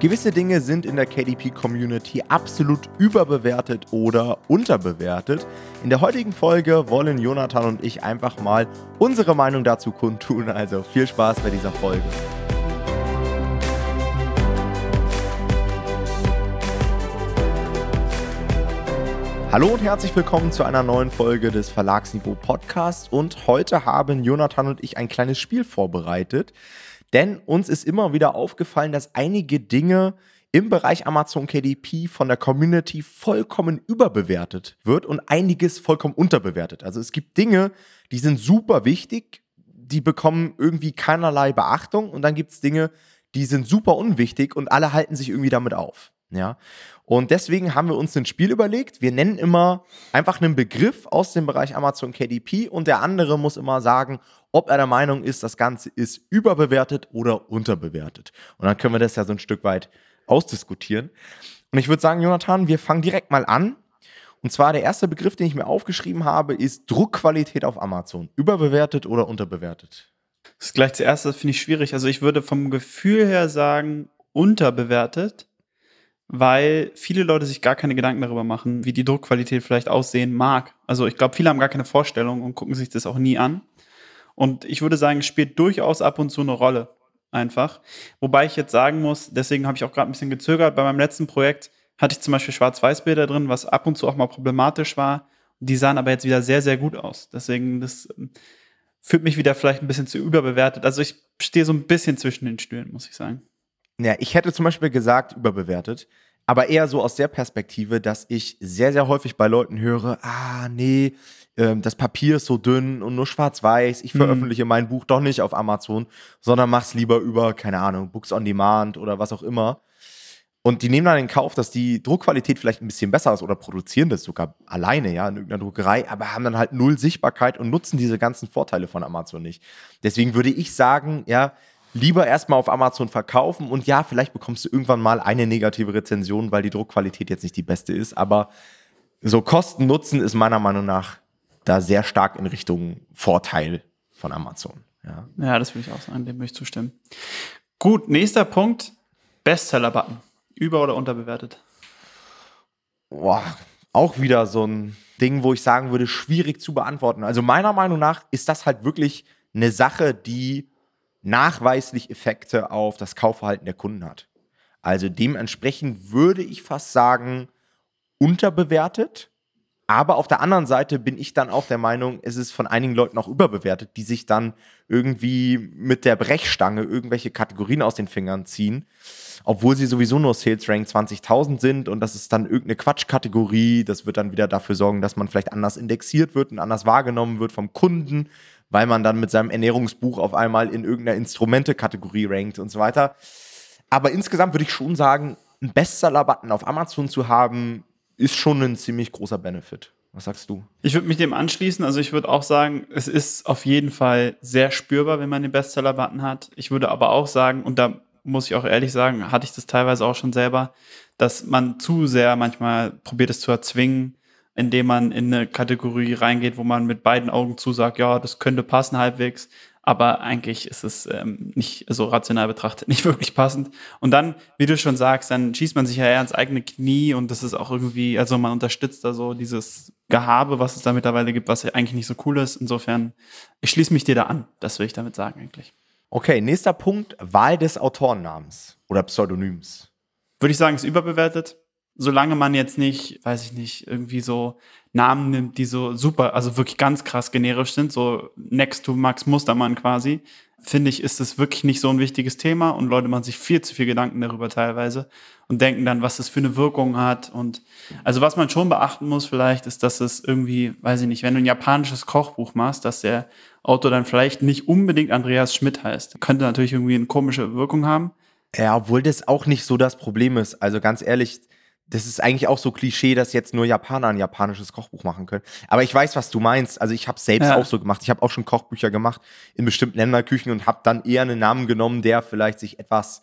Gewisse Dinge sind in der KDP-Community absolut überbewertet oder unterbewertet. In der heutigen Folge wollen Jonathan und ich einfach mal unsere Meinung dazu kundtun. Also viel Spaß bei dieser Folge. Hallo und herzlich willkommen zu einer neuen Folge des Verlagsniveau Podcasts. Und heute haben Jonathan und ich ein kleines Spiel vorbereitet. Denn uns ist immer wieder aufgefallen, dass einige Dinge im Bereich Amazon KDP von der Community vollkommen überbewertet wird und einiges vollkommen unterbewertet. Also es gibt Dinge, die sind super wichtig, die bekommen irgendwie keinerlei Beachtung und dann gibt es Dinge, die sind super unwichtig und alle halten sich irgendwie damit auf. Ja. Und deswegen haben wir uns ein Spiel überlegt. Wir nennen immer einfach einen Begriff aus dem Bereich Amazon KDP und der andere muss immer sagen, ob er der Meinung ist, das Ganze ist überbewertet oder unterbewertet. Und dann können wir das ja so ein Stück weit ausdiskutieren. Und ich würde sagen, Jonathan, wir fangen direkt mal an. Und zwar der erste Begriff, den ich mir aufgeschrieben habe, ist Druckqualität auf Amazon. Überbewertet oder unterbewertet? Das ist gleich zuerst, das finde ich schwierig. Also ich würde vom Gefühl her sagen, unterbewertet weil viele Leute sich gar keine Gedanken darüber machen, wie die Druckqualität vielleicht aussehen mag. Also ich glaube, viele haben gar keine Vorstellung und gucken sich das auch nie an. Und ich würde sagen, spielt durchaus ab und zu eine Rolle. Einfach. Wobei ich jetzt sagen muss, deswegen habe ich auch gerade ein bisschen gezögert. Bei meinem letzten Projekt hatte ich zum Beispiel Schwarz-Weiß-Bilder drin, was ab und zu auch mal problematisch war. Die sahen aber jetzt wieder sehr, sehr gut aus. Deswegen, das ähm, fühlt mich wieder vielleicht ein bisschen zu überbewertet. Also ich stehe so ein bisschen zwischen den Stühlen, muss ich sagen. Ja, ich hätte zum Beispiel gesagt, überbewertet, aber eher so aus der Perspektive, dass ich sehr, sehr häufig bei Leuten höre, ah, nee, das Papier ist so dünn und nur schwarz-weiß. Ich mhm. veröffentliche mhm. mein Buch doch nicht auf Amazon, sondern mach's lieber über, keine Ahnung, Books on Demand oder was auch immer. Und die nehmen dann in Kauf, dass die Druckqualität vielleicht ein bisschen besser ist oder produzieren das sogar alleine, ja, in irgendeiner Druckerei, aber haben dann halt null Sichtbarkeit und nutzen diese ganzen Vorteile von Amazon nicht. Deswegen würde ich sagen, ja, lieber erstmal auf Amazon verkaufen und ja, vielleicht bekommst du irgendwann mal eine negative Rezension, weil die Druckqualität jetzt nicht die beste ist, aber so Kosten-Nutzen ist meiner Meinung nach da sehr stark in Richtung Vorteil von Amazon. Ja, ja das würde ich auch sagen, dem möchte ich zustimmen. Gut, nächster Punkt, Bestseller-Button. Über- oder unterbewertet? Boah, auch wieder so ein Ding, wo ich sagen würde, schwierig zu beantworten. Also meiner Meinung nach ist das halt wirklich eine Sache, die nachweislich Effekte auf das Kaufverhalten der Kunden hat. Also dementsprechend würde ich fast sagen, unterbewertet. Aber auf der anderen Seite bin ich dann auch der Meinung, es ist von einigen Leuten auch überbewertet, die sich dann irgendwie mit der Brechstange irgendwelche Kategorien aus den Fingern ziehen, obwohl sie sowieso nur Sales Rank 20.000 sind und das ist dann irgendeine Quatschkategorie. Das wird dann wieder dafür sorgen, dass man vielleicht anders indexiert wird und anders wahrgenommen wird vom Kunden, weil man dann mit seinem Ernährungsbuch auf einmal in irgendeiner Instrumente-Kategorie rankt und so weiter. Aber insgesamt würde ich schon sagen, einen Bestseller-Button auf Amazon zu haben, ist schon ein ziemlich großer Benefit. Was sagst du? Ich würde mich dem anschließen. Also ich würde auch sagen, es ist auf jeden Fall sehr spürbar, wenn man den Bestseller-Button hat. Ich würde aber auch sagen, und da muss ich auch ehrlich sagen, hatte ich das teilweise auch schon selber, dass man zu sehr manchmal probiert es zu erzwingen, indem man in eine Kategorie reingeht, wo man mit beiden Augen zusagt, ja, das könnte passen halbwegs, aber eigentlich ist es ähm, nicht so rational betrachtet nicht wirklich passend. Und dann, wie du schon sagst, dann schießt man sich ja eher ins eigene Knie und das ist auch irgendwie, also man unterstützt da so dieses Gehabe, was es da mittlerweile gibt, was ja eigentlich nicht so cool ist. Insofern, ich schließe mich dir da an, das will ich damit sagen eigentlich. Okay, nächster Punkt, Wahl des Autorennamens oder Pseudonyms. Würde ich sagen, ist überbewertet solange man jetzt nicht, weiß ich nicht, irgendwie so Namen nimmt, die so super, also wirklich ganz krass generisch sind, so next to Max Mustermann quasi, finde ich, ist es wirklich nicht so ein wichtiges Thema und Leute machen sich viel zu viel Gedanken darüber teilweise und denken dann, was das für eine Wirkung hat und also was man schon beachten muss vielleicht, ist, dass es irgendwie, weiß ich nicht, wenn du ein japanisches Kochbuch machst, dass der Autor dann vielleicht nicht unbedingt Andreas Schmidt heißt. Könnte natürlich irgendwie eine komische Wirkung haben. Ja, obwohl das auch nicht so das Problem ist. Also ganz ehrlich, das ist eigentlich auch so Klischee, dass jetzt nur Japaner ein japanisches Kochbuch machen können. Aber ich weiß, was du meinst. Also ich habe selbst ja. auch so gemacht. Ich habe auch schon Kochbücher gemacht in bestimmten Länderküchen und habe dann eher einen Namen genommen, der vielleicht sich etwas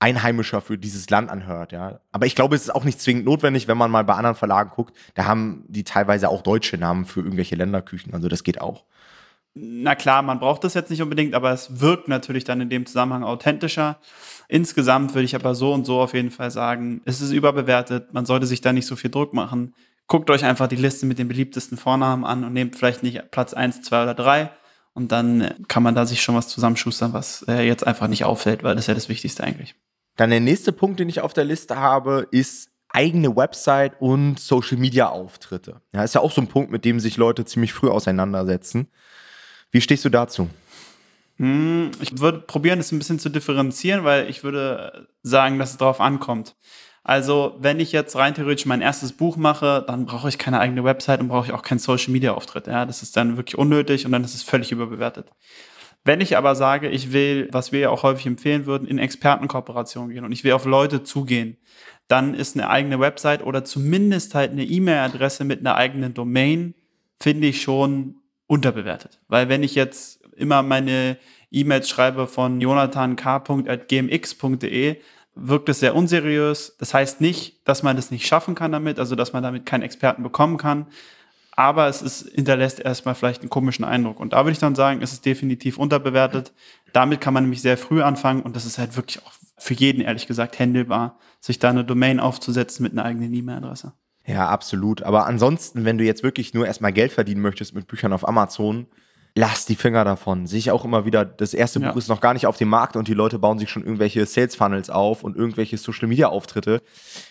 einheimischer für dieses Land anhört. Ja. Aber ich glaube, es ist auch nicht zwingend notwendig, wenn man mal bei anderen Verlagen guckt. Da haben die teilweise auch deutsche Namen für irgendwelche Länderküchen. Also das geht auch. Na klar, man braucht das jetzt nicht unbedingt, aber es wirkt natürlich dann in dem Zusammenhang authentischer. Insgesamt würde ich aber so und so auf jeden Fall sagen, es ist überbewertet, man sollte sich da nicht so viel Druck machen. Guckt euch einfach die Liste mit den beliebtesten Vornamen an und nehmt vielleicht nicht Platz 1, 2 oder 3 und dann kann man da sich schon was zusammenschustern, was äh, jetzt einfach nicht auffällt, weil das ist ja das Wichtigste eigentlich. Dann der nächste Punkt, den ich auf der Liste habe, ist eigene Website und Social Media Auftritte. Ja, ist ja auch so ein Punkt, mit dem sich Leute ziemlich früh auseinandersetzen. Wie stehst du dazu? Hm, ich würde probieren, das ein bisschen zu differenzieren, weil ich würde sagen, dass es darauf ankommt. Also, wenn ich jetzt rein theoretisch mein erstes Buch mache, dann brauche ich keine eigene Website und brauche ich auch keinen Social Media Auftritt. Ja, das ist dann wirklich unnötig und dann ist es völlig überbewertet. Wenn ich aber sage, ich will, was wir ja auch häufig empfehlen würden, in Expertenkooperation gehen und ich will auf Leute zugehen, dann ist eine eigene Website oder zumindest halt eine E-Mail-Adresse mit einer eigenen Domain, finde ich schon unterbewertet. Weil wenn ich jetzt immer meine E-Mails schreibe von jonathank.gmx.de, wirkt es sehr unseriös. Das heißt nicht, dass man das nicht schaffen kann damit, also dass man damit keinen Experten bekommen kann. Aber es ist, hinterlässt erstmal vielleicht einen komischen Eindruck. Und da würde ich dann sagen, es ist definitiv unterbewertet. Damit kann man nämlich sehr früh anfangen und das ist halt wirklich auch für jeden, ehrlich gesagt, händelbar, sich da eine Domain aufzusetzen mit einer eigenen E-Mail-Adresse. Ja, absolut. Aber ansonsten, wenn du jetzt wirklich nur erstmal Geld verdienen möchtest mit Büchern auf Amazon, lass die Finger davon. Sehe ich auch immer wieder, das erste ja. Buch ist noch gar nicht auf dem Markt und die Leute bauen sich schon irgendwelche Sales Funnels auf und irgendwelche Social Media Auftritte.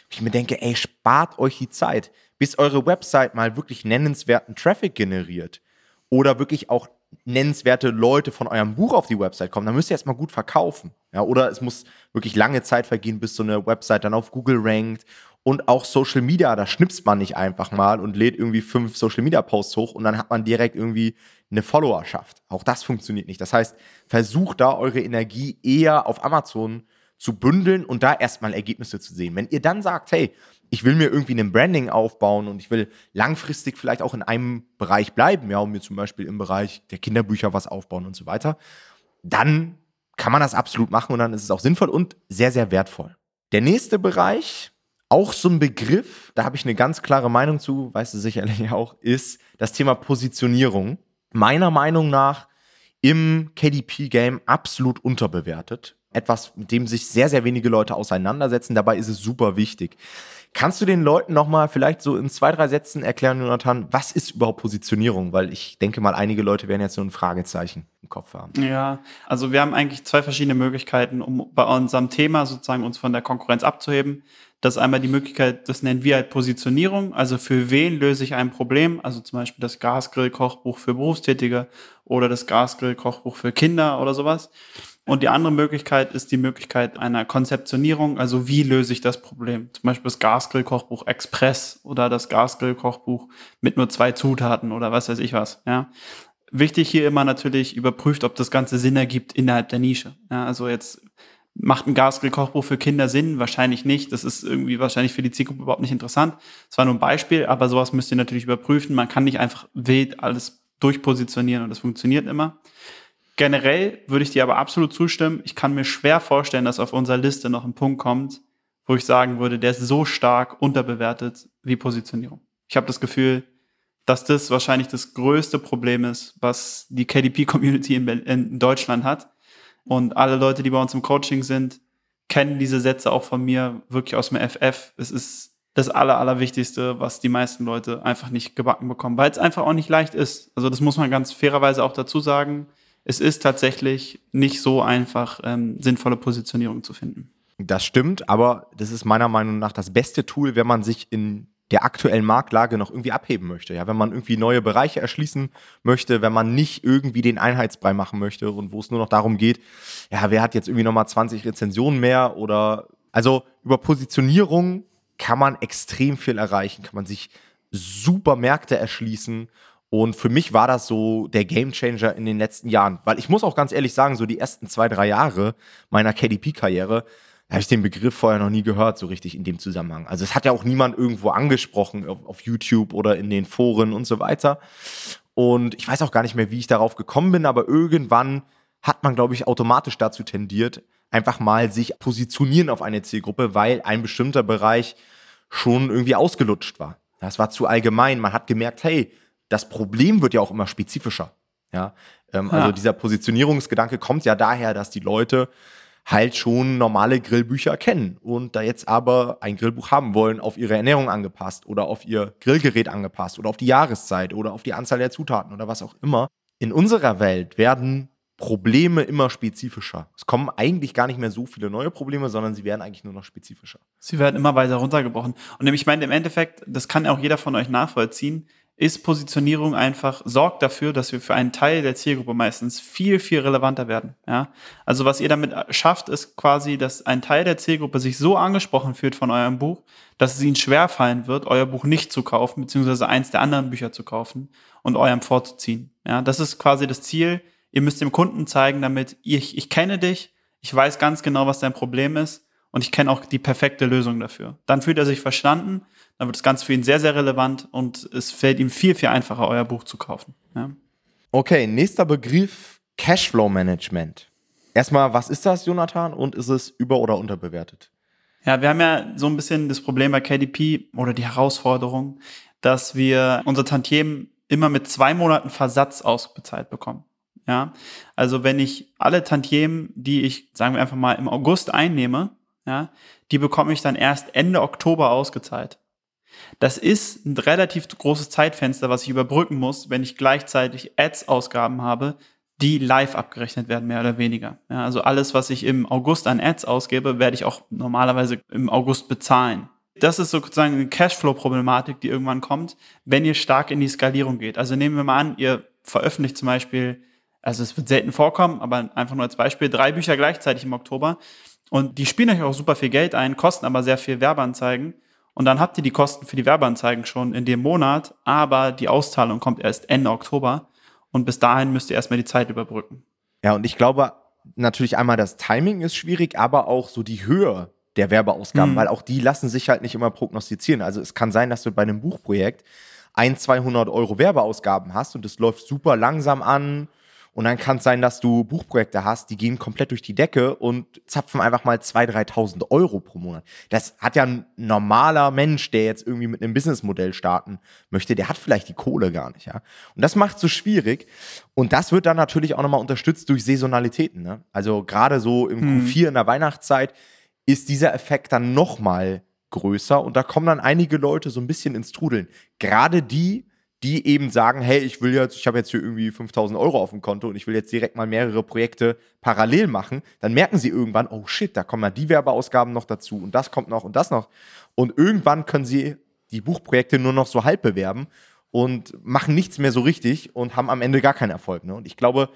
Ich mir denke, ey, spart euch die Zeit, bis eure Website mal wirklich nennenswerten Traffic generiert oder wirklich auch nennenswerte Leute von eurem Buch auf die Website kommen, dann müsst ihr erstmal gut verkaufen. Ja, oder es muss wirklich lange Zeit vergehen, bis so eine Website dann auf Google rankt und auch Social Media, da schnipst man nicht einfach mal und lädt irgendwie fünf Social Media Posts hoch und dann hat man direkt irgendwie eine Followerschaft. Auch das funktioniert nicht. Das heißt, versucht da eure Energie eher auf Amazon zu bündeln und da erstmal Ergebnisse zu sehen. Wenn ihr dann sagt, hey, ich will mir irgendwie ein Branding aufbauen und ich will langfristig vielleicht auch in einem Bereich bleiben, ja, und mir zum Beispiel im Bereich der Kinderbücher was aufbauen und so weiter, dann kann man das absolut machen und dann ist es auch sinnvoll und sehr, sehr wertvoll. Der nächste Bereich, auch so ein Begriff, da habe ich eine ganz klare Meinung zu, weißt du sicherlich auch, ist das Thema Positionierung. Meiner Meinung nach im KDP-Game absolut unterbewertet. Etwas, mit dem sich sehr, sehr wenige Leute auseinandersetzen. Dabei ist es super wichtig. Kannst du den Leuten nochmal vielleicht so in zwei, drei Sätzen erklären, Jonathan, was ist überhaupt Positionierung? Weil ich denke mal, einige Leute werden jetzt so ein Fragezeichen im Kopf haben. Ja, also wir haben eigentlich zwei verschiedene Möglichkeiten, um bei unserem Thema sozusagen uns von der Konkurrenz abzuheben. Das ist einmal die Möglichkeit, das nennen wir halt Positionierung. Also für wen löse ich ein Problem? Also zum Beispiel das Gasgrill-Kochbuch für Berufstätige oder das Gasgrill-Kochbuch für Kinder oder sowas. Und die andere Möglichkeit ist die Möglichkeit einer Konzeptionierung. Also wie löse ich das Problem? Zum Beispiel das Gasgrill-Kochbuch Express oder das Gasgrill-Kochbuch mit nur zwei Zutaten oder was weiß ich was. Ja. Wichtig hier immer natürlich überprüft, ob das Ganze Sinn ergibt innerhalb der Nische. Ja, also jetzt macht ein Gasgrill-Kochbuch für Kinder Sinn? Wahrscheinlich nicht. Das ist irgendwie wahrscheinlich für die Zielgruppe überhaupt nicht interessant. Das war nur ein Beispiel, aber sowas müsst ihr natürlich überprüfen. Man kann nicht einfach wild alles durchpositionieren und das funktioniert immer. Generell würde ich dir aber absolut zustimmen. Ich kann mir schwer vorstellen, dass auf unserer Liste noch ein Punkt kommt, wo ich sagen würde, der ist so stark unterbewertet wie Positionierung. Ich habe das Gefühl, dass das wahrscheinlich das größte Problem ist, was die KDP-Community in, in, Deutschland hat. Und alle Leute, die bei uns im Coaching sind, kennen diese Sätze auch von mir wirklich aus dem FF. Es ist das Aller, Allerwichtigste, was die meisten Leute einfach nicht gebacken bekommen, weil es einfach auch nicht leicht ist. Also das muss man ganz fairerweise auch dazu sagen es ist tatsächlich nicht so einfach, ähm, sinnvolle Positionierung zu finden. Das stimmt, aber das ist meiner Meinung nach das beste Tool, wenn man sich in der aktuellen Marktlage noch irgendwie abheben möchte. Ja, wenn man irgendwie neue Bereiche erschließen möchte, wenn man nicht irgendwie den Einheitsbrei machen möchte und wo es nur noch darum geht, ja, wer hat jetzt irgendwie nochmal 20 Rezensionen mehr oder, also über Positionierung kann man extrem viel erreichen, kann man sich super Märkte erschließen und für mich war das so der Gamechanger in den letzten Jahren. Weil ich muss auch ganz ehrlich sagen, so die ersten zwei, drei Jahre meiner KDP-Karriere, da habe ich den Begriff vorher noch nie gehört, so richtig in dem Zusammenhang. Also es hat ja auch niemand irgendwo angesprochen auf, auf YouTube oder in den Foren und so weiter. Und ich weiß auch gar nicht mehr, wie ich darauf gekommen bin, aber irgendwann hat man, glaube ich, automatisch dazu tendiert, einfach mal sich positionieren auf eine Zielgruppe, weil ein bestimmter Bereich schon irgendwie ausgelutscht war. Das war zu allgemein. Man hat gemerkt, hey, das Problem wird ja auch immer spezifischer. Ja, ähm, ja. also dieser Positionierungsgedanke kommt ja daher, dass die Leute halt schon normale Grillbücher kennen und da jetzt aber ein Grillbuch haben wollen, auf ihre Ernährung angepasst oder auf ihr Grillgerät angepasst oder auf die Jahreszeit oder auf die Anzahl der Zutaten oder was auch immer. In unserer Welt werden Probleme immer spezifischer. Es kommen eigentlich gar nicht mehr so viele neue Probleme, sondern sie werden eigentlich nur noch spezifischer. Sie werden immer weiter runtergebrochen. Und ich meine, im Endeffekt, das kann auch jeder von euch nachvollziehen, ist Positionierung einfach, sorgt dafür, dass wir für einen Teil der Zielgruppe meistens viel, viel relevanter werden. Ja? Also was ihr damit schafft, ist quasi, dass ein Teil der Zielgruppe sich so angesprochen fühlt von eurem Buch, dass es ihnen schwerfallen wird, euer Buch nicht zu kaufen, beziehungsweise eins der anderen Bücher zu kaufen und eurem vorzuziehen. Ja? Das ist quasi das Ziel. Ihr müsst dem Kunden zeigen, damit ich, ich kenne dich, ich weiß ganz genau, was dein Problem ist und ich kenne auch die perfekte Lösung dafür. Dann fühlt er sich verstanden, dann wird das Ganze für ihn sehr, sehr relevant und es fällt ihm viel, viel einfacher, euer Buch zu kaufen. Ja. Okay, nächster Begriff, Cashflow Management. Erstmal, was ist das, Jonathan, und ist es über- oder unterbewertet? Ja, wir haben ja so ein bisschen das Problem bei KDP oder die Herausforderung, dass wir unser Tantiemen immer mit zwei Monaten Versatz ausbezahlt bekommen. Ja, also wenn ich alle Tantiemen, die ich, sagen wir einfach mal, im August einnehme, ja, die bekomme ich dann erst Ende Oktober ausgezahlt. Das ist ein relativ großes Zeitfenster, was ich überbrücken muss, wenn ich gleichzeitig Ads-Ausgaben habe, die live abgerechnet werden, mehr oder weniger. Ja, also alles, was ich im August an Ads ausgebe, werde ich auch normalerweise im August bezahlen. Das ist sozusagen eine Cashflow-Problematik, die irgendwann kommt, wenn ihr stark in die Skalierung geht. Also nehmen wir mal an, ihr veröffentlicht zum Beispiel, also es wird selten vorkommen, aber einfach nur als Beispiel, drei Bücher gleichzeitig im Oktober und die spielen euch auch super viel Geld ein, kosten aber sehr viel Werbeanzeigen. Und dann habt ihr die Kosten für die Werbeanzeigen schon in dem Monat, aber die Auszahlung kommt erst Ende Oktober. Und bis dahin müsst ihr erstmal die Zeit überbrücken. Ja, und ich glaube natürlich einmal, das Timing ist schwierig, aber auch so die Höhe der Werbeausgaben, mhm. weil auch die lassen sich halt nicht immer prognostizieren. Also es kann sein, dass du bei einem Buchprojekt ein, 200 Euro Werbeausgaben hast und es läuft super langsam an und dann kann es sein, dass du Buchprojekte hast, die gehen komplett durch die Decke und zapfen einfach mal 2.000, 3.000 Euro pro Monat. Das hat ja ein normaler Mensch, der jetzt irgendwie mit einem Businessmodell starten möchte, der hat vielleicht die Kohle gar nicht, ja. Und das macht es so schwierig. Und das wird dann natürlich auch nochmal unterstützt durch Saisonalitäten, ne? Also gerade so im hm. Q4 in der Weihnachtszeit ist dieser Effekt dann nochmal größer und da kommen dann einige Leute so ein bisschen ins Trudeln. Gerade die, die eben sagen, hey, ich will jetzt, ich habe jetzt hier irgendwie 5000 Euro auf dem Konto und ich will jetzt direkt mal mehrere Projekte parallel machen, dann merken sie irgendwann, oh shit, da kommen ja die Werbeausgaben noch dazu und das kommt noch und das noch. Und irgendwann können sie die Buchprojekte nur noch so halb bewerben und machen nichts mehr so richtig und haben am Ende gar keinen Erfolg. Ne? Und ich glaube,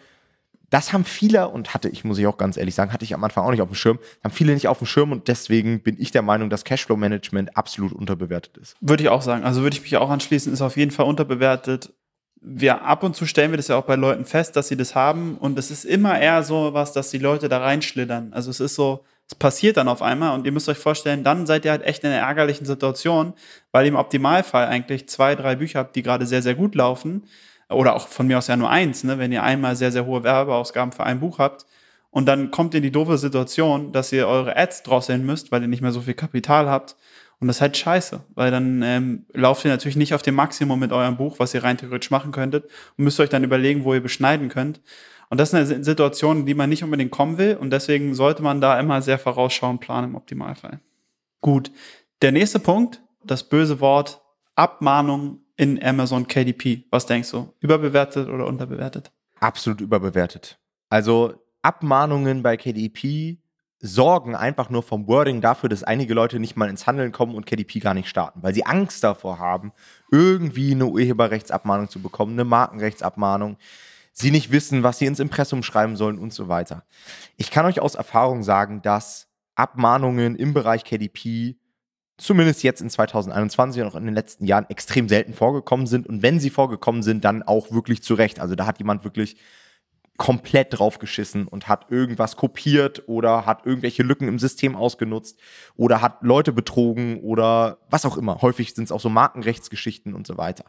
das haben viele und hatte ich, muss ich auch ganz ehrlich sagen, hatte ich am Anfang auch nicht auf dem Schirm, haben viele nicht auf dem Schirm und deswegen bin ich der Meinung, dass Cashflow-Management absolut unterbewertet ist. Würde ich auch sagen. Also würde ich mich auch anschließen, ist auf jeden Fall unterbewertet. Wir ab und zu stellen wir das ja auch bei Leuten fest, dass sie das haben und es ist immer eher so was, dass die Leute da reinschlittern. Also es ist so, es passiert dann auf einmal und ihr müsst euch vorstellen, dann seid ihr halt echt in einer ärgerlichen Situation, weil ihr im Optimalfall eigentlich zwei, drei Bücher habt, die gerade sehr, sehr gut laufen oder auch von mir aus ja nur eins, ne, wenn ihr einmal sehr, sehr hohe Werbeausgaben für ein Buch habt und dann kommt ihr in die doofe Situation, dass ihr eure Ads drosseln müsst, weil ihr nicht mehr so viel Kapital habt. Und das ist halt scheiße, weil dann ähm, lauft ihr natürlich nicht auf dem Maximum mit eurem Buch, was ihr rein theoretisch machen könntet und müsst euch dann überlegen, wo ihr beschneiden könnt. Und das ist eine Situation, in die man nicht unbedingt kommen will und deswegen sollte man da immer sehr vorausschauend planen im Optimalfall. Gut, der nächste Punkt, das böse Wort Abmahnung in Amazon KDP. Was denkst du? Überbewertet oder unterbewertet? Absolut überbewertet. Also Abmahnungen bei KDP sorgen einfach nur vom Wording dafür, dass einige Leute nicht mal ins Handeln kommen und KDP gar nicht starten, weil sie Angst davor haben, irgendwie eine Urheberrechtsabmahnung zu bekommen, eine Markenrechtsabmahnung, sie nicht wissen, was sie ins Impressum schreiben sollen und so weiter. Ich kann euch aus Erfahrung sagen, dass Abmahnungen im Bereich KDP zumindest jetzt in 2021 und auch in den letzten Jahren extrem selten vorgekommen sind. Und wenn sie vorgekommen sind, dann auch wirklich zu Recht. Also da hat jemand wirklich komplett draufgeschissen und hat irgendwas kopiert oder hat irgendwelche Lücken im System ausgenutzt oder hat Leute betrogen oder was auch immer. Häufig sind es auch so Markenrechtsgeschichten und so weiter.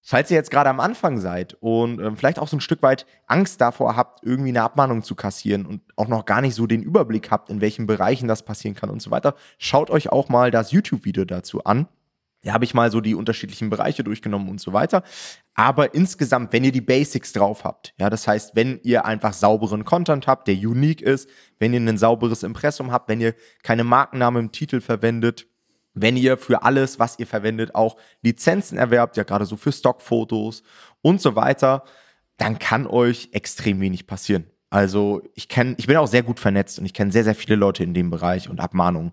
Falls ihr jetzt gerade am Anfang seid und äh, vielleicht auch so ein Stück weit Angst davor habt, irgendwie eine Abmahnung zu kassieren und auch noch gar nicht so den Überblick habt, in welchen Bereichen das passieren kann und so weiter, schaut euch auch mal das YouTube-Video dazu an. Da habe ich mal so die unterschiedlichen Bereiche durchgenommen und so weiter. Aber insgesamt, wenn ihr die Basics drauf habt, ja, das heißt, wenn ihr einfach sauberen Content habt, der unique ist, wenn ihr ein sauberes Impressum habt, wenn ihr keine Markennamen im Titel verwendet, wenn ihr für alles, was ihr verwendet, auch Lizenzen erwerbt, ja gerade so für Stockfotos und so weiter, dann kann euch extrem wenig passieren. Also ich kenne, ich bin auch sehr gut vernetzt und ich kenne sehr, sehr viele Leute in dem Bereich und Abmahnungen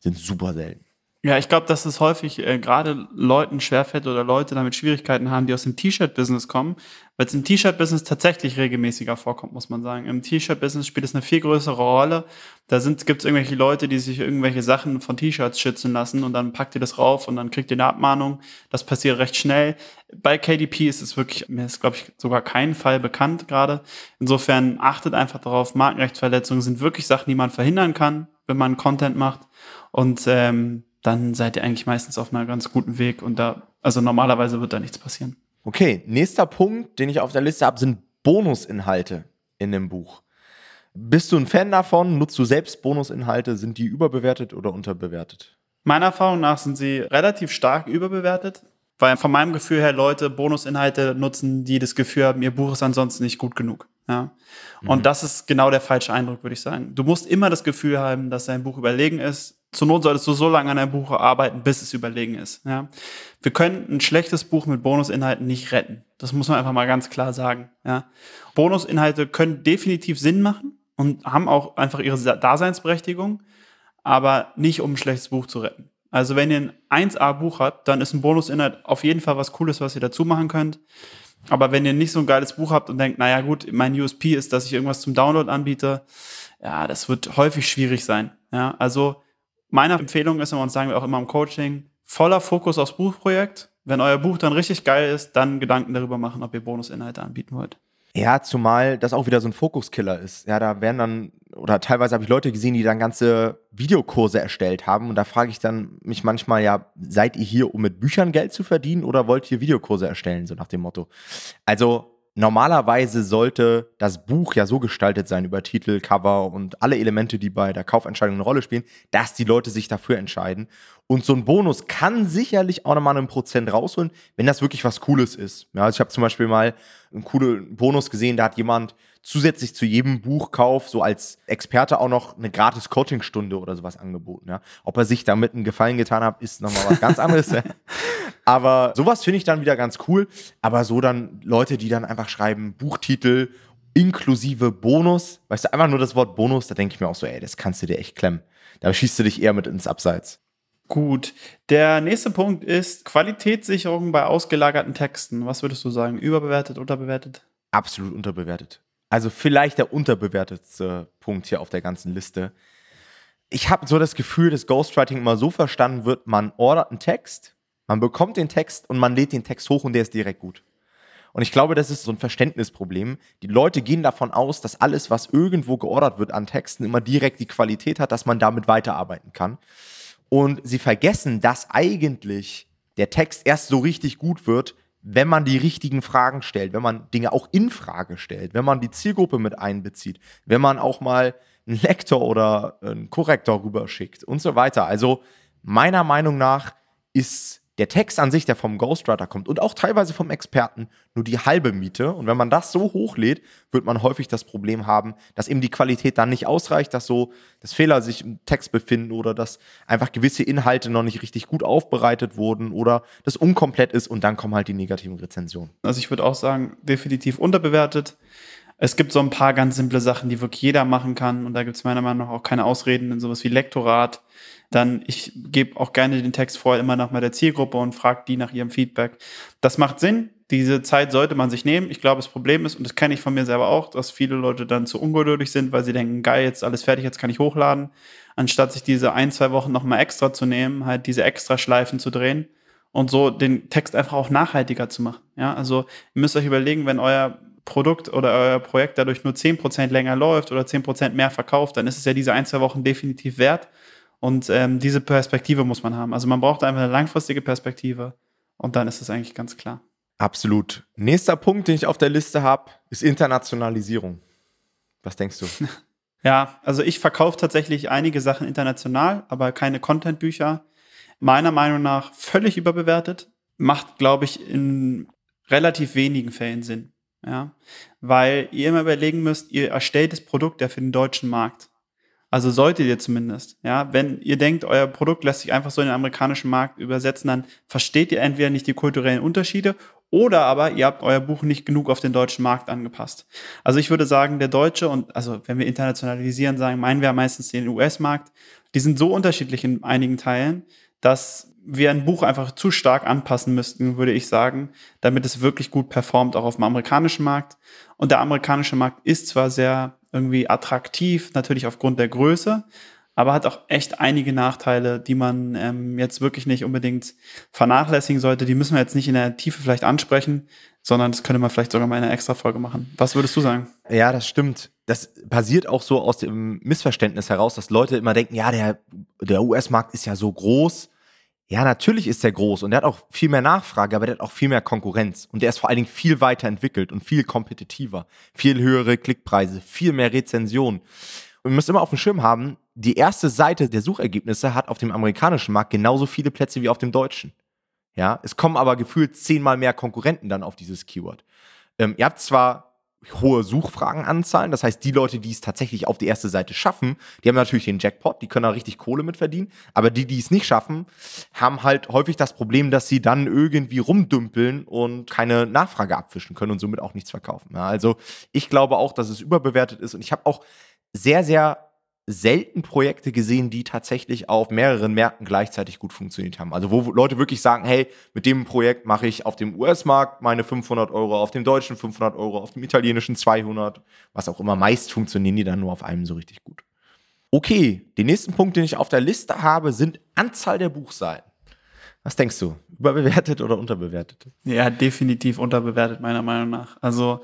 sind super selten. Ja, ich glaube, dass es häufig äh, gerade Leuten schwerfällt oder Leute damit Schwierigkeiten haben, die aus dem T-Shirt-Business kommen, weil es im T-Shirt-Business tatsächlich regelmäßiger vorkommt, muss man sagen. Im T-Shirt-Business spielt es eine viel größere Rolle. Da gibt es irgendwelche Leute, die sich irgendwelche Sachen von T-Shirts schützen lassen und dann packt ihr das rauf und dann kriegt ihr eine Abmahnung. Das passiert recht schnell. Bei KDP ist es wirklich, mir ist, glaube ich, sogar kein Fall bekannt gerade. Insofern achtet einfach darauf, Markenrechtsverletzungen sind wirklich Sachen, die man verhindern kann, wenn man Content macht. Und ähm, dann seid ihr eigentlich meistens auf einem ganz guten Weg und da, also normalerweise wird da nichts passieren. Okay, nächster Punkt, den ich auf der Liste habe, sind Bonusinhalte in dem Buch. Bist du ein Fan davon? Nutzt du selbst Bonusinhalte? Sind die überbewertet oder unterbewertet? Meiner Erfahrung nach sind sie relativ stark überbewertet, weil von meinem Gefühl her Leute Bonusinhalte nutzen, die das Gefühl haben, ihr Buch ist ansonsten nicht gut genug. Ja. Und mhm. das ist genau der falsche Eindruck, würde ich sagen. Du musst immer das Gefühl haben, dass dein Buch überlegen ist zur Not solltest du so lange an einem Buch arbeiten, bis es überlegen ist. Ja? Wir können ein schlechtes Buch mit Bonusinhalten nicht retten. Das muss man einfach mal ganz klar sagen. Ja? Bonusinhalte können definitiv Sinn machen und haben auch einfach ihre Daseinsberechtigung, aber nicht um ein schlechtes Buch zu retten. Also wenn ihr ein 1A-Buch habt, dann ist ein Bonusinhalt auf jeden Fall was Cooles, was ihr dazu machen könnt. Aber wenn ihr nicht so ein geiles Buch habt und denkt, naja gut, mein USP ist, dass ich irgendwas zum Download anbiete, ja, das wird häufig schwierig sein. Ja, also meine Empfehlung ist immer, und sagen wir auch immer im Coaching, voller Fokus aufs Buchprojekt. Wenn euer Buch dann richtig geil ist, dann Gedanken darüber machen, ob ihr Bonusinhalte anbieten wollt. Ja, zumal das auch wieder so ein Fokuskiller ist. Ja, da werden dann, oder teilweise habe ich Leute gesehen, die dann ganze Videokurse erstellt haben. Und da frage ich dann mich manchmal, ja, seid ihr hier, um mit Büchern Geld zu verdienen oder wollt ihr Videokurse erstellen, so nach dem Motto? Also Normalerweise sollte das Buch ja so gestaltet sein über Titel, Cover und alle Elemente, die bei der Kaufentscheidung eine Rolle spielen, dass die Leute sich dafür entscheiden. Und so ein Bonus kann sicherlich auch nochmal einen Prozent rausholen, wenn das wirklich was Cooles ist. Ja, also ich habe zum Beispiel mal einen coolen Bonus gesehen, da hat jemand zusätzlich zu jedem Buchkauf so als Experte auch noch eine gratis Coachingstunde oder sowas angeboten. Ja. Ob er sich damit einen Gefallen getan hat, ist nochmal was ganz anderes. Aber sowas finde ich dann wieder ganz cool. Aber so dann Leute, die dann einfach schreiben, Buchtitel inklusive Bonus, weißt du, einfach nur das Wort Bonus, da denke ich mir auch so, ey, das kannst du dir echt klemmen. Da schießt du dich eher mit ins Abseits. Gut. Der nächste Punkt ist Qualitätssicherung bei ausgelagerten Texten. Was würdest du sagen? Überbewertet, unterbewertet? Absolut unterbewertet. Also vielleicht der unterbewertetste Punkt hier auf der ganzen Liste. Ich habe so das Gefühl, dass Ghostwriting immer so verstanden wird, man ordert einen Text, man bekommt den Text und man lädt den Text hoch und der ist direkt gut. Und ich glaube, das ist so ein Verständnisproblem. Die Leute gehen davon aus, dass alles, was irgendwo geordert wird an Texten, immer direkt die Qualität hat, dass man damit weiterarbeiten kann. Und sie vergessen, dass eigentlich der Text erst so richtig gut wird, wenn man die richtigen Fragen stellt, wenn man Dinge auch in Frage stellt, wenn man die Zielgruppe mit einbezieht, wenn man auch mal einen Lektor oder einen Korrektor rüberschickt und so weiter. Also meiner Meinung nach ist der Text an sich, der vom Ghostwriter kommt und auch teilweise vom Experten, nur die halbe Miete. Und wenn man das so hochlädt, wird man häufig das Problem haben, dass eben die Qualität dann nicht ausreicht, dass so, dass Fehler sich im Text befinden oder dass einfach gewisse Inhalte noch nicht richtig gut aufbereitet wurden oder das unkomplett ist und dann kommen halt die negativen Rezensionen. Also ich würde auch sagen, definitiv unterbewertet. Es gibt so ein paar ganz simple Sachen, die wirklich jeder machen kann und da gibt es meiner Meinung nach auch keine Ausreden in sowas wie Lektorat dann ich gebe auch gerne den Text vorher immer nach der Zielgruppe und frage die nach ihrem Feedback. Das macht Sinn. Diese Zeit sollte man sich nehmen. Ich glaube, das Problem ist, und das kenne ich von mir selber auch, dass viele Leute dann zu ungeduldig sind, weil sie denken, geil, jetzt alles fertig, jetzt kann ich hochladen, anstatt sich diese ein, zwei Wochen nochmal extra zu nehmen, halt diese extra Schleifen zu drehen und so den Text einfach auch nachhaltiger zu machen. Ja, also ihr müsst euch überlegen, wenn euer Produkt oder euer Projekt dadurch nur 10% länger läuft oder 10% mehr verkauft, dann ist es ja diese ein, zwei Wochen definitiv wert. Und ähm, diese Perspektive muss man haben. Also man braucht einfach eine langfristige Perspektive und dann ist es eigentlich ganz klar. Absolut. Nächster Punkt, den ich auf der Liste habe, ist Internationalisierung. Was denkst du? ja, also ich verkaufe tatsächlich einige Sachen international, aber keine Content-Bücher. meiner Meinung nach völlig überbewertet. Macht, glaube ich, in relativ wenigen Fällen Sinn. Ja, weil ihr immer überlegen müsst, ihr erstellt das Produkt ja für den deutschen Markt. Also solltet ihr zumindest. Ja, wenn ihr denkt, euer Produkt lässt sich einfach so in den amerikanischen Markt übersetzen, dann versteht ihr entweder nicht die kulturellen Unterschiede oder aber ihr habt euer Buch nicht genug auf den deutschen Markt angepasst. Also ich würde sagen, der deutsche und also wenn wir internationalisieren sagen, meinen wir meistens den US-Markt, die sind so unterschiedlich in einigen Teilen, dass wir ein Buch einfach zu stark anpassen müssten, würde ich sagen, damit es wirklich gut performt, auch auf dem amerikanischen Markt. Und der amerikanische Markt ist zwar sehr irgendwie attraktiv, natürlich aufgrund der Größe, aber hat auch echt einige Nachteile, die man ähm, jetzt wirklich nicht unbedingt vernachlässigen sollte. Die müssen wir jetzt nicht in der Tiefe vielleicht ansprechen, sondern das könnte man vielleicht sogar mal in einer extra Folge machen. Was würdest du sagen? Ja, das stimmt. Das basiert auch so aus dem Missverständnis heraus, dass Leute immer denken, ja, der, der US-Markt ist ja so groß. Ja, natürlich ist der groß und der hat auch viel mehr Nachfrage, aber der hat auch viel mehr Konkurrenz. Und der ist vor allen Dingen viel weiter entwickelt und viel kompetitiver. Viel höhere Klickpreise, viel mehr Rezensionen. Und wir müssen immer auf dem Schirm haben, die erste Seite der Suchergebnisse hat auf dem amerikanischen Markt genauso viele Plätze wie auf dem deutschen. Ja, es kommen aber gefühlt zehnmal mehr Konkurrenten dann auf dieses Keyword. Ähm, ihr habt zwar hohe Suchfragenanzahlen, das heißt, die Leute, die es tatsächlich auf die erste Seite schaffen, die haben natürlich den Jackpot, die können da richtig Kohle mit verdienen, aber die, die es nicht schaffen, haben halt häufig das Problem, dass sie dann irgendwie rumdümpeln und keine Nachfrage abfischen können und somit auch nichts verkaufen. Ja, also ich glaube auch, dass es überbewertet ist. Und ich habe auch sehr, sehr selten Projekte gesehen, die tatsächlich auf mehreren Märkten gleichzeitig gut funktioniert haben. Also wo Leute wirklich sagen, hey, mit dem Projekt mache ich auf dem US-Markt meine 500 Euro, auf dem deutschen 500 Euro, auf dem italienischen 200, was auch immer. Meist funktionieren die dann nur auf einem so richtig gut. Okay, den nächsten Punkt, den ich auf der Liste habe, sind Anzahl der Buchseiten. Was denkst du? Überbewertet oder unterbewertet? Ja, definitiv unterbewertet, meiner Meinung nach. Also,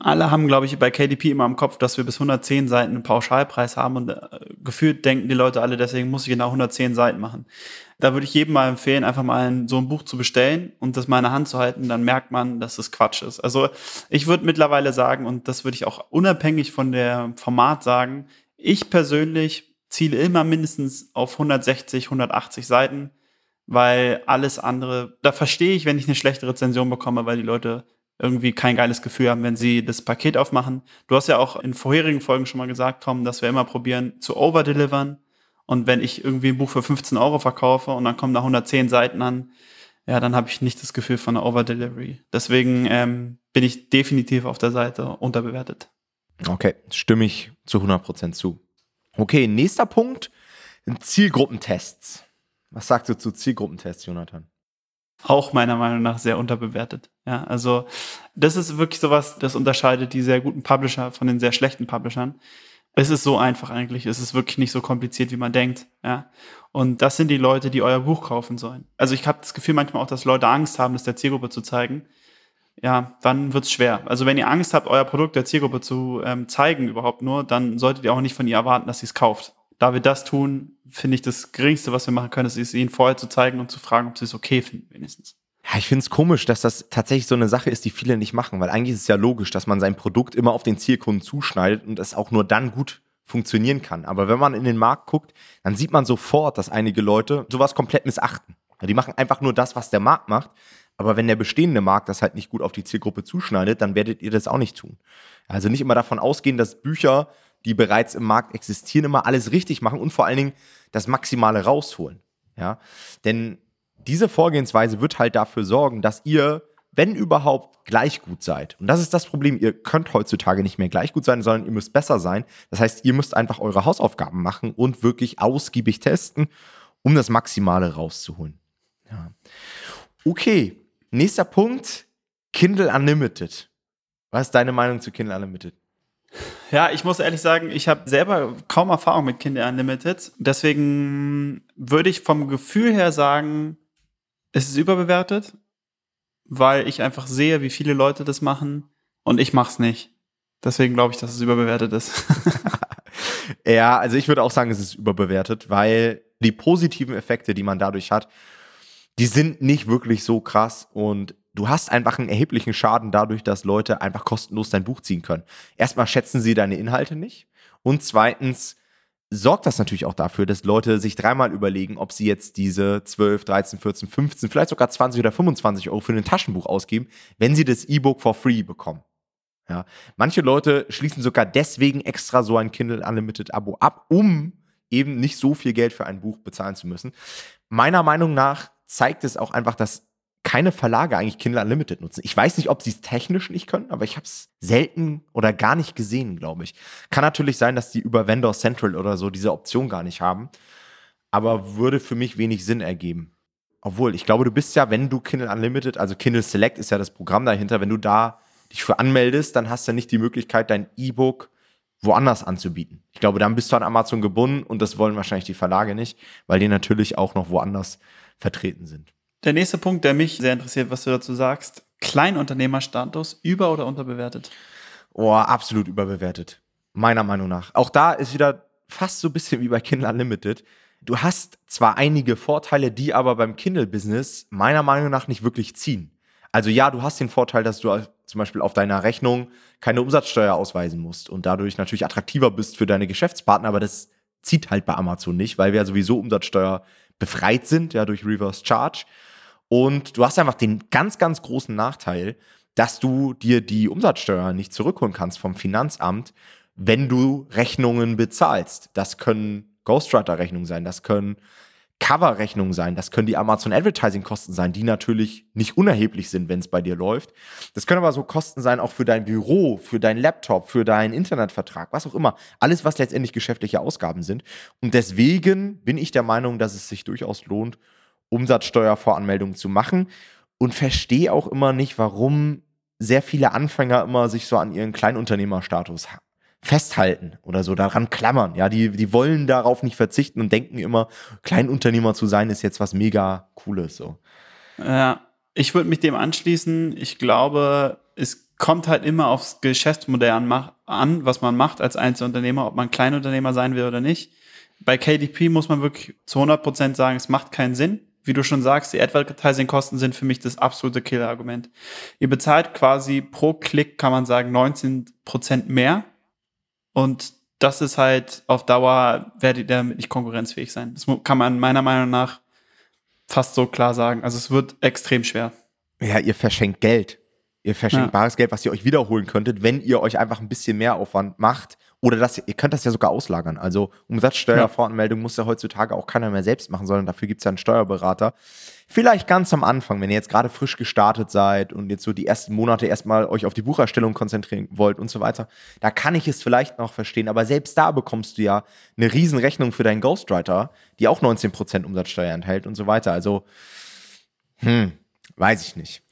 alle haben, glaube ich, bei KDP immer im Kopf, dass wir bis 110 Seiten einen Pauschalpreis haben und äh, gefühlt denken die Leute alle, deswegen muss ich genau 110 Seiten machen. Da würde ich jedem mal empfehlen, einfach mal ein, so ein Buch zu bestellen und das mal in der Hand zu halten, dann merkt man, dass es Quatsch ist. Also, ich würde mittlerweile sagen, und das würde ich auch unabhängig von der Format sagen, ich persönlich ziele immer mindestens auf 160, 180 Seiten weil alles andere, da verstehe ich, wenn ich eine schlechte Rezension bekomme, weil die Leute irgendwie kein geiles Gefühl haben, wenn sie das Paket aufmachen. Du hast ja auch in vorherigen Folgen schon mal gesagt, Tom, dass wir immer probieren zu overdelivern. Und wenn ich irgendwie ein Buch für 15 Euro verkaufe und dann kommen da 110 Seiten an, ja, dann habe ich nicht das Gefühl von einer Overdelivery. Deswegen ähm, bin ich definitiv auf der Seite unterbewertet. Okay, stimme ich zu 100% zu. Okay, nächster Punkt Zielgruppentests. Was sagst du zu Zielgruppentests, Jonathan? Auch meiner Meinung nach sehr unterbewertet. Ja, also das ist wirklich sowas, das unterscheidet die sehr guten Publisher von den sehr schlechten Publishern. Es ist so einfach eigentlich. Es ist wirklich nicht so kompliziert, wie man denkt. Ja. Und das sind die Leute, die euer Buch kaufen sollen. Also ich habe das Gefühl manchmal auch, dass Leute Angst haben, das der Zielgruppe zu zeigen. Ja, dann wird's schwer. Also wenn ihr Angst habt, euer Produkt der Zielgruppe zu ähm, zeigen überhaupt nur, dann solltet ihr auch nicht von ihr erwarten, dass sie es kauft da wir das tun, finde ich das Geringste, was wir machen können, ist ihnen vorher zu zeigen und zu fragen, ob sie es okay finden, wenigstens. Ja, ich finde es komisch, dass das tatsächlich so eine Sache ist, die viele nicht machen, weil eigentlich ist es ja logisch, dass man sein Produkt immer auf den Zielkunden zuschneidet und es auch nur dann gut funktionieren kann. Aber wenn man in den Markt guckt, dann sieht man sofort, dass einige Leute sowas komplett missachten. Die machen einfach nur das, was der Markt macht. Aber wenn der bestehende Markt das halt nicht gut auf die Zielgruppe zuschneidet, dann werdet ihr das auch nicht tun. Also nicht immer davon ausgehen, dass Bücher die bereits im Markt existieren, immer alles richtig machen und vor allen Dingen das Maximale rausholen. Ja, denn diese Vorgehensweise wird halt dafür sorgen, dass ihr, wenn überhaupt, gleich gut seid. Und das ist das Problem. Ihr könnt heutzutage nicht mehr gleich gut sein, sondern ihr müsst besser sein. Das heißt, ihr müsst einfach eure Hausaufgaben machen und wirklich ausgiebig testen, um das Maximale rauszuholen. Ja. Okay, nächster Punkt: Kindle Unlimited. Was ist deine Meinung zu Kindle Unlimited? Ja, ich muss ehrlich sagen, ich habe selber kaum Erfahrung mit Kinder Unlimited. Deswegen würde ich vom Gefühl her sagen, es ist überbewertet, weil ich einfach sehe, wie viele Leute das machen und ich mache es nicht. Deswegen glaube ich, dass es überbewertet ist. ja, also ich würde auch sagen, es ist überbewertet, weil die positiven Effekte, die man dadurch hat, die sind nicht wirklich so krass und du hast einfach einen erheblichen Schaden dadurch, dass Leute einfach kostenlos dein Buch ziehen können. Erstmal schätzen sie deine Inhalte nicht und zweitens sorgt das natürlich auch dafür, dass Leute sich dreimal überlegen, ob sie jetzt diese 12, 13, 14, 15, vielleicht sogar 20 oder 25 Euro für ein Taschenbuch ausgeben, wenn sie das E-Book for free bekommen. Ja. Manche Leute schließen sogar deswegen extra so ein Kindle Unlimited Abo ab, um eben nicht so viel Geld für ein Buch bezahlen zu müssen. Meiner Meinung nach zeigt es auch einfach, dass keine Verlage eigentlich Kindle Unlimited nutzen. Ich weiß nicht, ob sie es technisch nicht können, aber ich habe es selten oder gar nicht gesehen, glaube ich. Kann natürlich sein, dass die über Vendor Central oder so diese Option gar nicht haben, aber würde für mich wenig Sinn ergeben. Obwohl, ich glaube, du bist ja, wenn du Kindle Unlimited, also Kindle Select ist ja das Programm dahinter, wenn du da dich für anmeldest, dann hast du nicht die Möglichkeit, dein E-Book woanders anzubieten. Ich glaube, dann bist du an Amazon gebunden und das wollen wahrscheinlich die Verlage nicht, weil die natürlich auch noch woanders vertreten sind. Der nächste Punkt, der mich sehr interessiert, was du dazu sagst, Kleinunternehmerstatus über- oder unterbewertet? Oh, absolut überbewertet. Meiner Meinung nach. Auch da ist wieder fast so ein bisschen wie bei Kindle Unlimited. Du hast zwar einige Vorteile, die aber beim Kindle-Business meiner Meinung nach nicht wirklich ziehen. Also ja, du hast den Vorteil, dass du zum Beispiel auf deiner Rechnung keine Umsatzsteuer ausweisen musst und dadurch natürlich attraktiver bist für deine Geschäftspartner, aber das zieht halt bei Amazon nicht, weil wir ja sowieso Umsatzsteuer befreit sind, ja, durch Reverse Charge. Und du hast einfach den ganz, ganz großen Nachteil, dass du dir die Umsatzsteuer nicht zurückholen kannst vom Finanzamt, wenn du Rechnungen bezahlst. Das können Ghostwriter-Rechnungen sein, das können Cover-Rechnungen sein, das können die Amazon Advertising-Kosten sein, die natürlich nicht unerheblich sind, wenn es bei dir läuft. Das können aber so Kosten sein auch für dein Büro, für deinen Laptop, für deinen Internetvertrag, was auch immer. Alles, was letztendlich geschäftliche Ausgaben sind. Und deswegen bin ich der Meinung, dass es sich durchaus lohnt, Umsatzsteuervoranmeldungen zu machen und verstehe auch immer nicht, warum sehr viele Anfänger immer sich so an ihren Kleinunternehmerstatus festhalten oder so daran klammern. Ja, die, die wollen darauf nicht verzichten und denken immer, Kleinunternehmer zu sein ist jetzt was mega cooles, so. Ja, ich würde mich dem anschließen. Ich glaube, es kommt halt immer aufs Geschäftsmodell an, an, was man macht als Einzelunternehmer, ob man Kleinunternehmer sein will oder nicht. Bei KDP muss man wirklich zu 100 Prozent sagen, es macht keinen Sinn wie du schon sagst, die Advertising-Kosten sind für mich das absolute Killer-Argument. Ihr bezahlt quasi pro Klick, kann man sagen, 19 Prozent mehr. Und das ist halt auf Dauer, werdet ihr damit nicht konkurrenzfähig sein. Das kann man meiner Meinung nach fast so klar sagen. Also es wird extrem schwer. Ja, ihr verschenkt Geld. Ihr verschenkt ja. bares Geld, was ihr euch wiederholen könntet, wenn ihr euch einfach ein bisschen mehr Aufwand macht oder das, ihr könnt das ja sogar auslagern. Also Umsatzsteuervoranmeldung ja. muss ja heutzutage auch keiner mehr selbst machen, sondern dafür gibt es ja einen Steuerberater. Vielleicht ganz am Anfang, wenn ihr jetzt gerade frisch gestartet seid und jetzt so die ersten Monate erstmal euch auf die Bucherstellung konzentrieren wollt und so weiter, da kann ich es vielleicht noch verstehen. Aber selbst da bekommst du ja eine Riesenrechnung für deinen Ghostwriter, die auch 19% Umsatzsteuer enthält und so weiter. Also, hm, weiß ich nicht.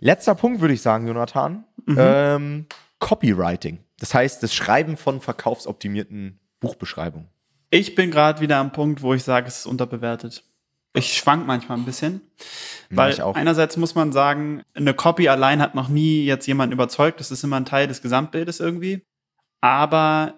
Letzter Punkt würde ich sagen, Jonathan. Mhm. Ähm, Copywriting. Das heißt, das Schreiben von verkaufsoptimierten Buchbeschreibungen. Ich bin gerade wieder am Punkt, wo ich sage, es ist unterbewertet. Ich schwank manchmal ein bisschen, weil einerseits muss man sagen, eine Copy allein hat noch nie jetzt jemanden überzeugt. Das ist immer ein Teil des Gesamtbildes irgendwie. Aber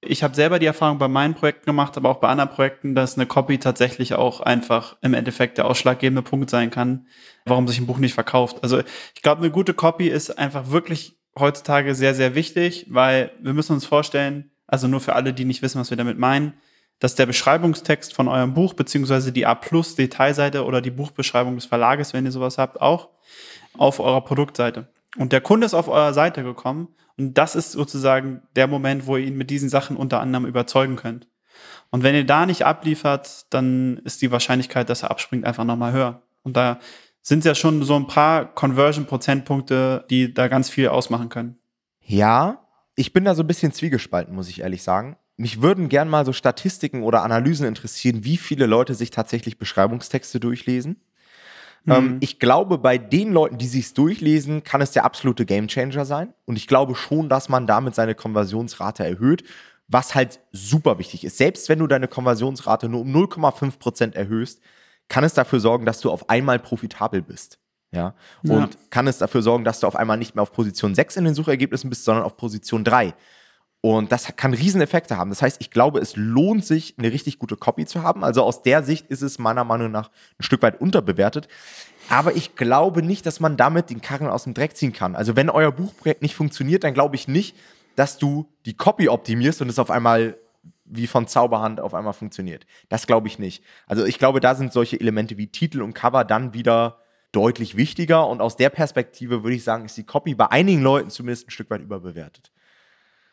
ich habe selber die Erfahrung bei meinen Projekten gemacht, aber auch bei anderen Projekten, dass eine Copy tatsächlich auch einfach im Endeffekt der ausschlaggebende Punkt sein kann, warum sich ein Buch nicht verkauft. Also ich glaube, eine gute Copy ist einfach wirklich heutzutage sehr, sehr wichtig, weil wir müssen uns vorstellen, also nur für alle, die nicht wissen, was wir damit meinen, dass der Beschreibungstext von eurem Buch, beziehungsweise die A-Plus Detailseite oder die Buchbeschreibung des Verlages, wenn ihr sowas habt, auch auf eurer Produktseite. Und der Kunde ist auf eurer Seite gekommen und das ist sozusagen der Moment, wo ihr ihn mit diesen Sachen unter anderem überzeugen könnt. Und wenn ihr da nicht abliefert, dann ist die Wahrscheinlichkeit, dass er abspringt, einfach nochmal höher. Und da sind es ja schon so ein paar Conversion-Prozentpunkte, die da ganz viel ausmachen können. Ja, ich bin da so ein bisschen zwiegespalten, muss ich ehrlich sagen. Mich würden gern mal so Statistiken oder Analysen interessieren, wie viele Leute sich tatsächlich Beschreibungstexte durchlesen. Mhm. Ähm, ich glaube, bei den Leuten, die sich durchlesen, kann es der absolute Gamechanger sein. Und ich glaube schon, dass man damit seine Konversionsrate erhöht, was halt super wichtig ist. Selbst wenn du deine Konversionsrate nur um 0,5 Prozent erhöhst, kann es dafür sorgen, dass du auf einmal profitabel bist. Ja. Und ja. kann es dafür sorgen, dass du auf einmal nicht mehr auf Position 6 in den Suchergebnissen bist, sondern auf Position 3. Und das kann Rieseneffekte haben. Das heißt, ich glaube, es lohnt sich, eine richtig gute Copy zu haben. Also aus der Sicht ist es meiner Meinung nach ein Stück weit unterbewertet. Aber ich glaube nicht, dass man damit den Karren aus dem Dreck ziehen kann. Also wenn euer Buchprojekt nicht funktioniert, dann glaube ich nicht, dass du die Copy optimierst und es auf einmal wie von Zauberhand auf einmal funktioniert. Das glaube ich nicht. Also ich glaube, da sind solche Elemente wie Titel und Cover dann wieder deutlich wichtiger und aus der Perspektive würde ich sagen, ist die Copy bei einigen Leuten zumindest ein Stück weit überbewertet.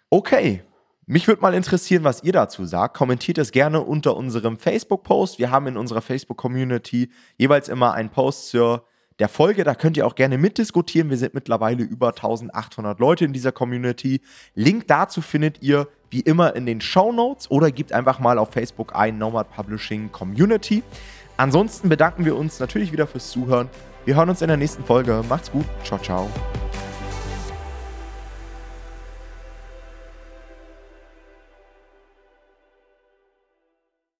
Okay, mich würde mal interessieren, was ihr dazu sagt. Kommentiert es gerne unter unserem Facebook-Post. Wir haben in unserer Facebook-Community jeweils immer einen Post zur der Folge. Da könnt ihr auch gerne mitdiskutieren. Wir sind mittlerweile über 1800 Leute in dieser Community. Link dazu findet ihr wie immer in den Show Notes oder gebt einfach mal auf Facebook ein Nomad Publishing Community. Ansonsten bedanken wir uns natürlich wieder fürs Zuhören. Wir hören uns in der nächsten Folge. Macht's gut. Ciao, ciao.